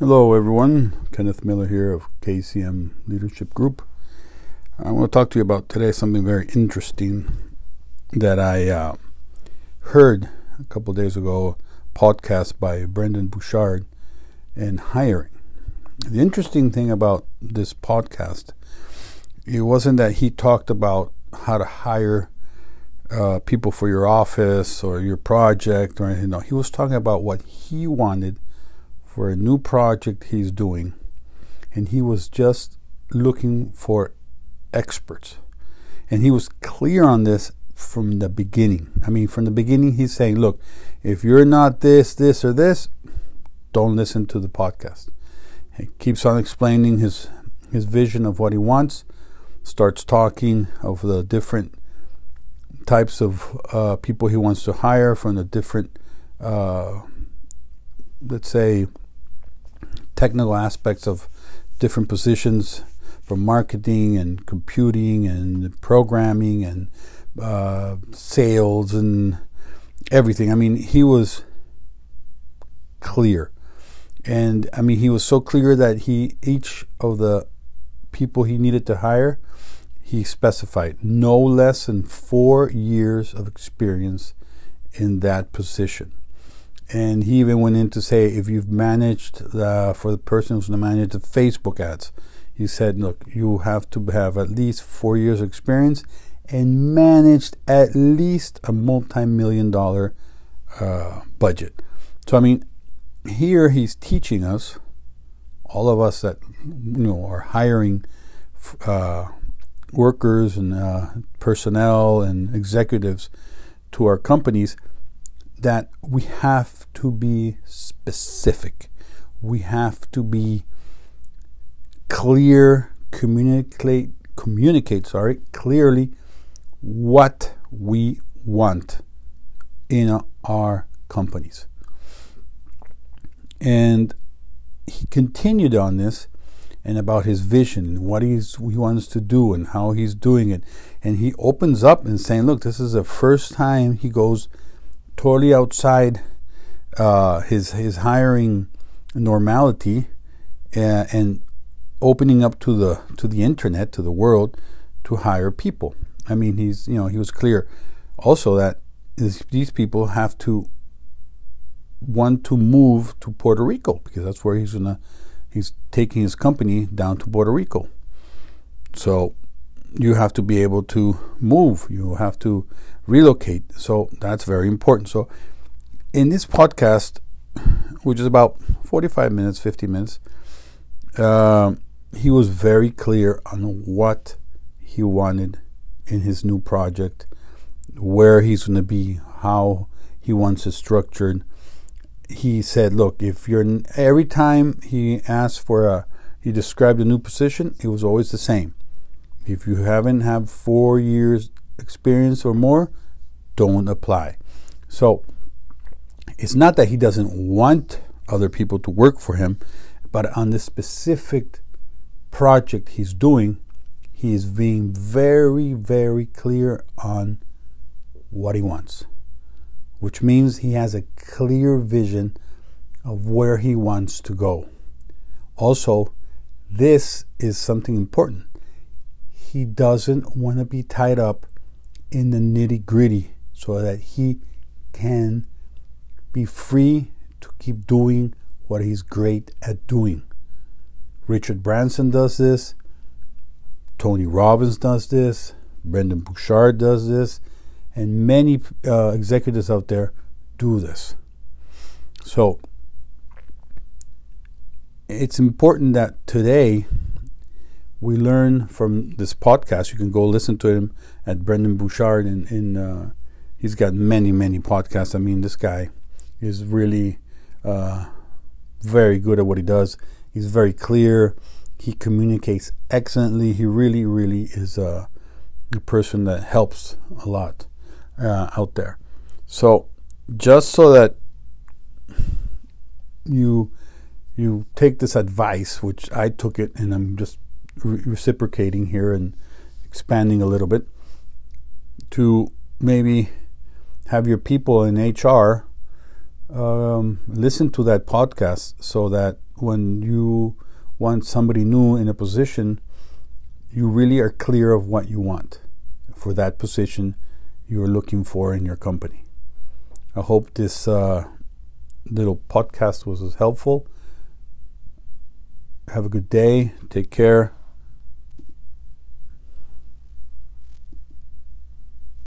Hello, everyone. Kenneth Miller here of KCM Leadership Group. I want to talk to you about today something very interesting that I uh, heard a couple days ago, podcast by Brendon Burchard and hiring. The interesting thing about this podcast, it wasn't that he talked about how to hire uh, people for your office or your project or anything. No, he was talking about what he wanted for a new project he's doing, and he was just looking for experts. And he was clear on this from the beginning. I mean, from the beginning, he's saying, look, if you're not this, this, or this, don't listen to the podcast. He keeps on explaining his his vision of what he wants, starts talking of the different types of uh, people he wants to hire from the different, uh, let's say, technical aspects of different positions from marketing and computing and programming and uh, sales and everything. I mean, he was clear. And I mean, he was so clear that he, each of the people he needed to hire, he specified no less than four years of experience in that position. And he even went in to say if you've managed uh, for the person who's going to manage the Facebook ads, he said, look, you have to have at least four years of experience and managed at least a multi-million dollar uh, budget. So I mean, here he's teaching us, all of us that you know are hiring uh, workers and uh, personnel and executives to our companies that we have to be specific. We have to be clear, communicate communicate, sorry, clearly what we want in our companies. And he continued on this and about his vision and what he's, he wants to do and how he's doing it. And he opens up and saying, look, this is the first time he goes totally outside uh, his his hiring normality uh, and opening up to the to the internet to the world to hire people. I mean, he's you know he was clear also that these people have to want to move to Puerto Rico because that's where he's gonna he's taking his company down to Puerto Rico. So you have to be able to move. You have to relocate. So that's very important. So in this podcast, which is about 45 minutes, 50 minutes, uh, he was very clear on what he wanted in his new project, where he's going to be, how he wants it structured. He said, "Look, if you're every time he asked for a, he described a new position, it was always the same. If you haven't had four years experience or more, don't apply. So it's not that he doesn't want other people to work for him, but on this specific project he's doing, he is being very, very clear on what he wants, which means he has a clear vision of where he wants to go. Also, this is something important. He doesn't want to be tied up in the nitty gritty so that he can be free to keep doing what he's great at doing. Richard Branson does this, Tony Robbins does this, Brendon Burchard does this, and many uh, executives out there do this. So it's important that today we learn from this podcast. You can go listen to him at Brendon Burchard in, in uh, he's got many many podcasts. I mean, this guy is really uh, very good at what he does. He's very clear. He communicates excellently. He really, really is a, a person that helps a lot uh, out there. So, just so that you you take this advice, which I took it, and I'm just re- reciprocating here and expanding a little bit to maybe have your people in HR um, listen to that podcast so that when you want somebody new in a position, you really are clear of what you want for that position you're looking for in your company. I hope this uh, little podcast was helpful. Have a good day. Take care.